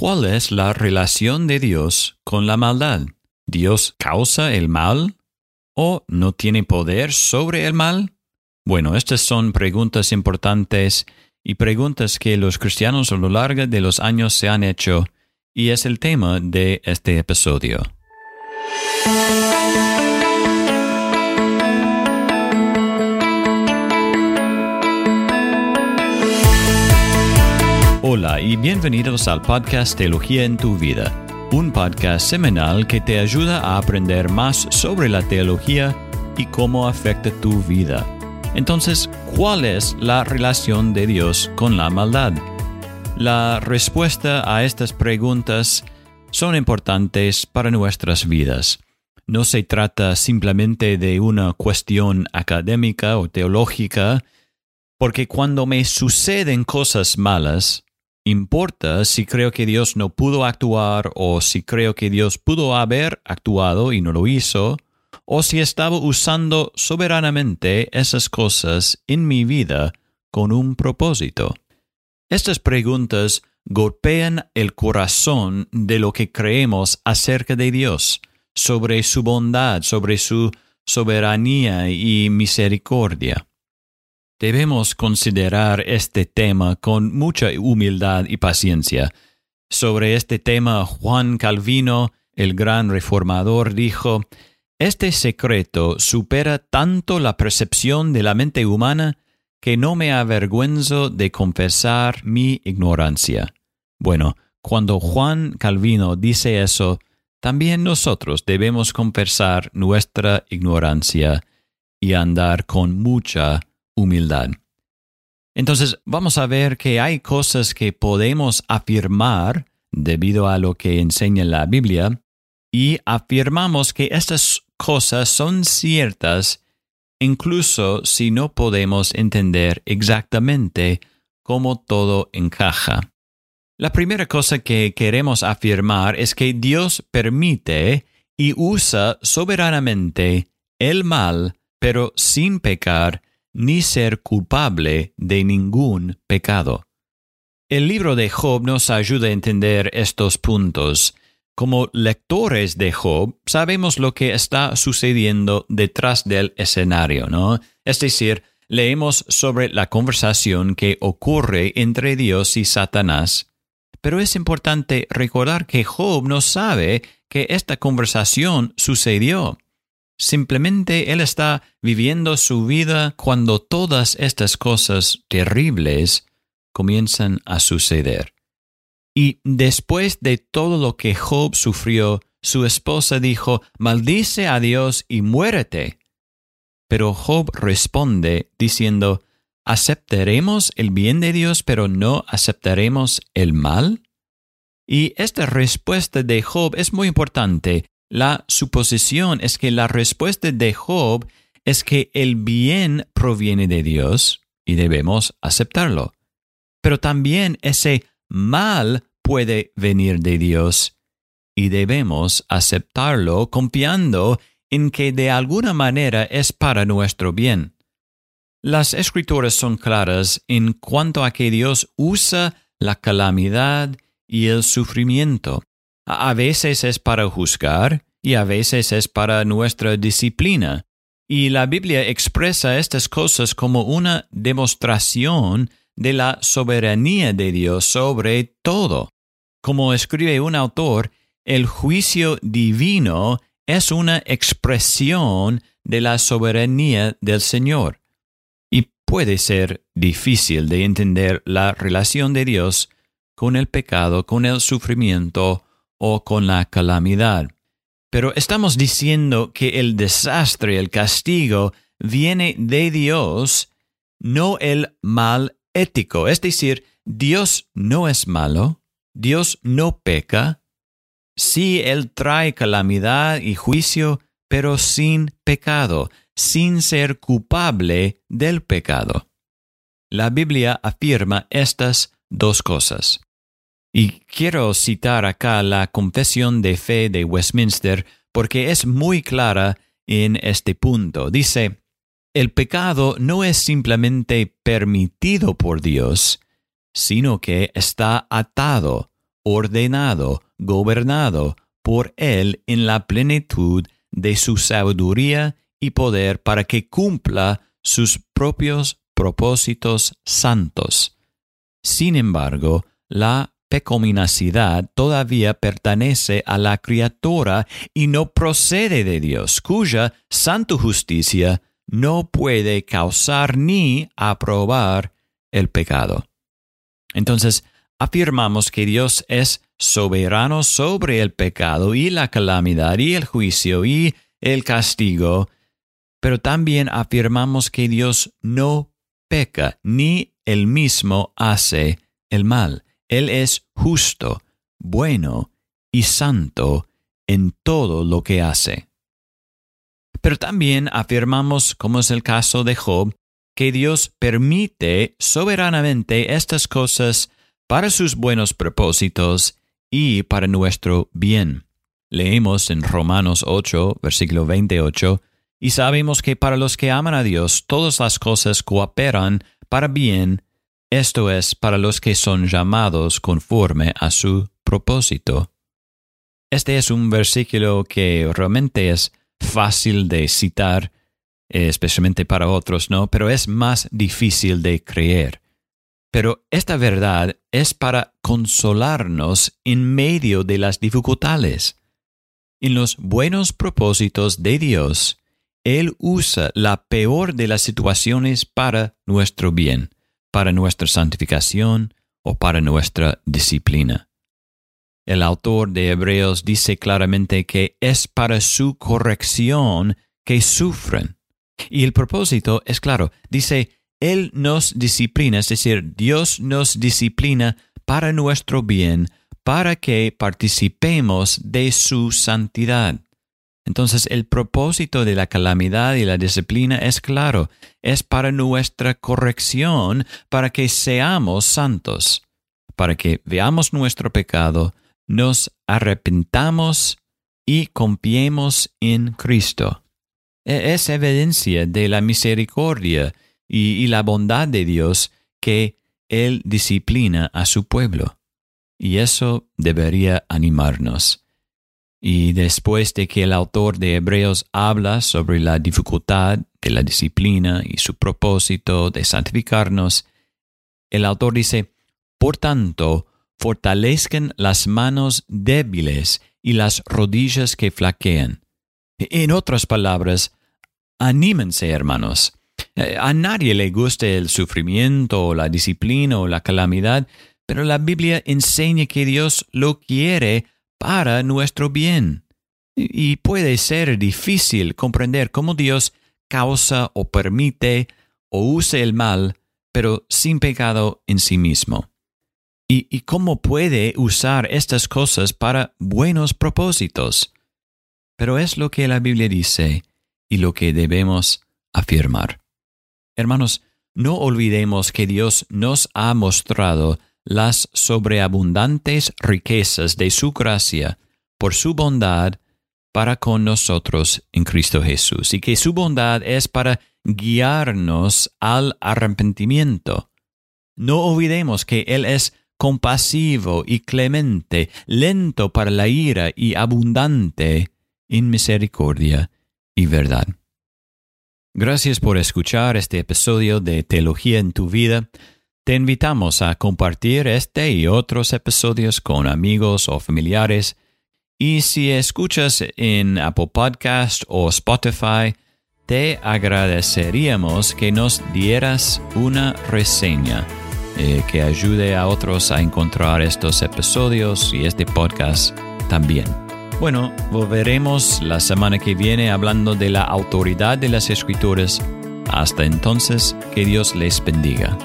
¿cuál es la relación de Dios con la maldad? ¿Dios causa el mal? ¿O no tiene poder sobre el mal? Bueno, estas son preguntas importantes y preguntas que los cristianos a lo largo de los años se han hecho y es el tema de este episodio. Hola y bienvenidos al podcast Teología en tu vida, un podcast semanal que te ayuda a aprender más sobre la teología y cómo afecta tu vida. Entonces, ¿cuál es la relación de Dios con la maldad? La respuesta a estas preguntas son importantes para nuestras vidas. No se trata simplemente de una cuestión académica o teológica, porque cuando me suceden cosas malas, importa si creo que Dios no pudo actuar o si creo que Dios pudo haber actuado y no lo hizo, o si estaba usando soberanamente esas cosas en mi vida con un propósito. Estas preguntas golpean el corazón de lo que creemos acerca de Dios, sobre su bondad, sobre su soberanía y misericordia. Debemos considerar este tema con mucha humildad y paciencia. Sobre este tema, Juan Calvino, el gran reformador, dijo, Este secreto supera tanto la percepción de la mente humana que no me avergüenzo de confesar mi ignorancia. Bueno, cuando Juan Calvino dice eso, también nosotros debemos confesar nuestra ignorancia y andar con mucha humildad. Entonces vamos a ver que hay cosas que podemos afirmar debido a lo que enseña la Biblia y afirmamos que estas cosas son ciertas incluso si no podemos entender exactamente cómo todo encaja. La primera cosa que queremos afirmar es que Dios permite y usa soberanamente el mal, pero sin pecar ni ser culpable de ningún pecado. El libro de Job nos ayuda a entender estos puntos. Como lectores de Job, sabemos lo que está sucediendo detrás del escenario, ¿no? Es decir, leemos sobre la conversación que ocurre entre Dios y Satanás. Pero es importante recordar que Job no sabe que esta conversación sucedió. Simplemente él está viviendo su vida cuando todas estas cosas terribles comienzan a suceder. Y después de todo lo que Job sufrió, su esposa dijo, maldice a Dios y muérete. Pero Job responde diciendo, ¿aceptaremos el bien de Dios pero no aceptaremos el mal? Y esta respuesta de Job es muy importante la suposición es que la respuesta de Job es que el bien proviene de Dios y debemos aceptarlo. Pero también ese mal puede venir de Dios y debemos aceptarlo confiando en que de alguna manera es para nuestro bien. Las escrituras son claras en cuanto a que Dios usa la calamidad y el sufrimiento a veces es para juzgar y a veces es para nuestra disciplina. Y la Biblia expresa estas cosas como una demostración de la soberanía de Dios sobre todo. Como escribe un autor, el juicio divino es una expresión de la soberanía del Señor. Y puede ser difícil de entender la relación de Dios con el pecado, con el sufrimiento o con la calamidad. Pero estamos diciendo que el desastre, el castigo, viene de Dios, no el mal ético. Es decir, Dios no es malo, Dios no peca. Sí, Él trae calamidad y juicio, pero sin pecado, sin ser culpable del pecado. La Biblia afirma estas dos cosas. Y quiero citar acá la Confesión de Fe de Westminster porque es muy clara en este punto. Dice, el pecado no es simplemente permitido por Dios, sino que está atado ordenado, gobernado por Él en la plenitud de su sabiduría y poder para que cumpla sus propios propósitos santos. Sin embargo, la pecaminosidad todavía pertenece a la criatura y no procede de Dios, cuya santo justicia no puede causar ni aprobar el pecado. Entonces, afirmamos que Dios es soberano sobre el pecado y la calamidad y el juicio y el castigo, pero también afirmamos que Dios no peca ni él mismo hace el mal. Él es justo, bueno y santo en todo lo que hace. Pero también afirmamos, como es el caso de Job, que Dios permite soberanamente estas cosas para sus buenos propósitos y para nuestro bien. Leemos en Romanos 8, versículo 28, y sabemos que para los que aman a Dios todas las cosas cooperan para bien, esto es, para los que son llamados conforme a su propósito. Este es un versículo que realmente es fácil de citar, especialmente para otros, ¿no? Pero es más difícil de creer. Pero esta verdad es para consolarnos en medio de las dificultades. En los buenos propósitos de Dios, Él usa la peor de las situaciones para nuestro bien, para nuestra santificación o para nuestra disciplina. El autor de Hebreos dice claramente que es para su corrección que sufren. Y el propósito es claro, dice, Él nos disciplina, es decir, Dios nos disciplina para nuestro bien, para que participemos de su santidad. Entonces el propósito de la calamidad y la disciplina es claro, es para nuestra corrección, para que seamos santos, para que veamos nuestro pecado, nos arrepentamos y confiemos en Cristo. E, es evidencia de la misericordia y, la bondad de Dios que Él disciplina a su pueblo. Y eso debería animarnos. Y después de que el autor de Hebreos habla sobre la dificultad de la disciplina y su propósito de santificarnos, el autor dice, Por tanto, fortalezcan las manos débiles y las rodillas que flaquean. En otras palabras, anímense, hermanos. Eh, a nadie le gusta el sufrimiento o la disciplina o la calamidad, pero la Biblia enseña que Dios lo quiere para nuestro bien. Y puede ser difícil comprender cómo Dios causa o permite o usa el mal, pero sin pecado en sí mismo y, cómo puede usar estas cosas para buenos propósitos. Pero es lo que la Biblia dice y lo que debemos afirmar. Hermanos, no olvidemos que Dios nos ha mostrado las sobreabundantes riquezas de su gracia por su bondad para con nosotros en Cristo Jesús, y que su bondad es para guiarnos al arrepentimiento. No olvidemos que Él es compasivo y clemente, lento para la ira y abundante en misericordia y verdad. Gracias por escuchar este episodio de Teología en tu vida. Te invitamos a compartir este y otros episodios con amigos o familiares. Y si escuchas en Apple Podcast o Spotify, te agradeceríamos que nos dieras una reseña eh, que ayude a otros a encontrar estos episodios y este podcast también. Bueno, volveremos la semana que viene hablando de la autoridad de las escrituras. Hasta entonces, que Dios les bendiga.